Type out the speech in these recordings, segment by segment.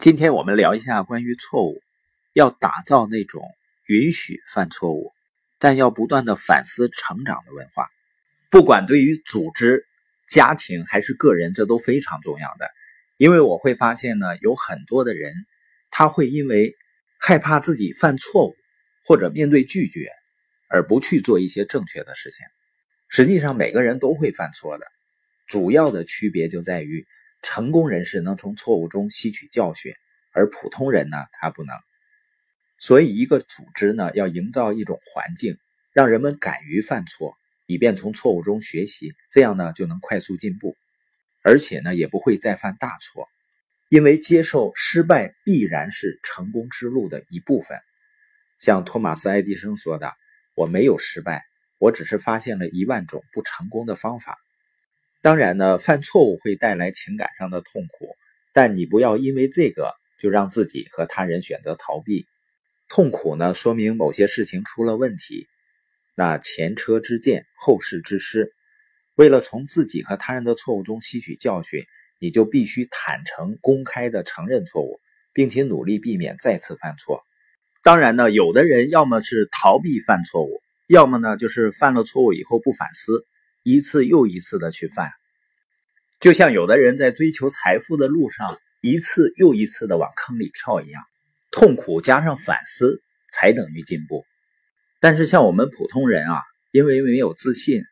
今天我们聊一下关于错误，要打造那种允许犯错误，但要不断的反思成长的文化。不管对于组织、家庭还是个人，这都非常重要的。因为我会发现呢，有很多的人，他会因为害怕自己犯错误，或者面对拒绝，而不去做一些正确的事情。实际上，每个人都会犯错的，主要的区别就在于。成功人士能从错误中吸取教训，而普通人呢，他不能。所以，一个组织呢，要营造一种环境，让人们敢于犯错，以便从错误中学习，这样呢，就能快速进步，而且呢，也不会再犯大错。因为接受失败必然是成功之路的一部分。像托马斯·爱迪生说的：“我没有失败，我只是发现了一万种不成功的方法。”当然呢，犯错误会带来情感上的痛苦，但你不要因为这个就让自己和他人选择逃避。痛苦呢，说明某些事情出了问题。那前车之鉴，后事之师。为了从自己和他人的错误中吸取教训，你就必须坦诚、公开的承认错误，并且努力避免再次犯错。当然呢，有的人要么是逃避犯错误，要么呢就是犯了错误以后不反思。一次又一次的去犯，就像有的人在追求财富的路上一次又一次的往坑里跳一样，痛苦加上反思才等于进步。但是像我们普通人啊，因为没有自信，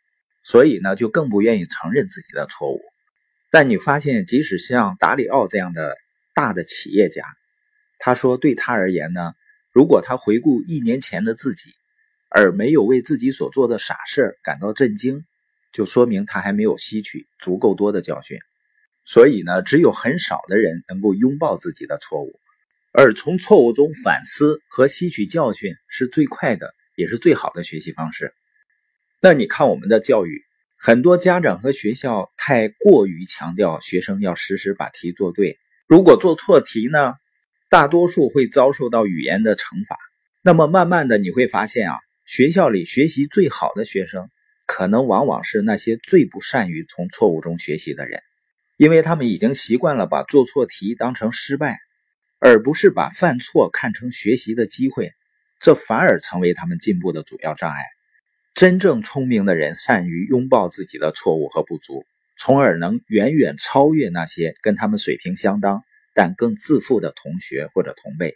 所以呢就更不愿意承认自己的错误。但你发现，即使像达里奥这样的大的企业家，他说对他而言呢，如果他回顾一年前的自己，而没有为自己所做的傻事感到震惊。就说明他还没有吸取足够多的教训，所以呢，只有很少的人能够拥抱自己的错误，而从错误中反思和吸取教训是最快的，也是最好的学习方式。那你看我们的教育，很多家长和学校太过于强调学生要时时把题做对，如果做错题呢，大多数会遭受到语言的惩罚。那么慢慢的你会发现啊，学校里学习最好的学生。可能往往是那些最不善于从错误中学习的人，因为他们已经习惯了把做错题当成失败，而不是把犯错看成学习的机会，这反而成为他们进步的主要障碍。真正聪明的人善于拥抱自己的错误和不足，从而能远远超越那些跟他们水平相当但更自负的同学或者同辈。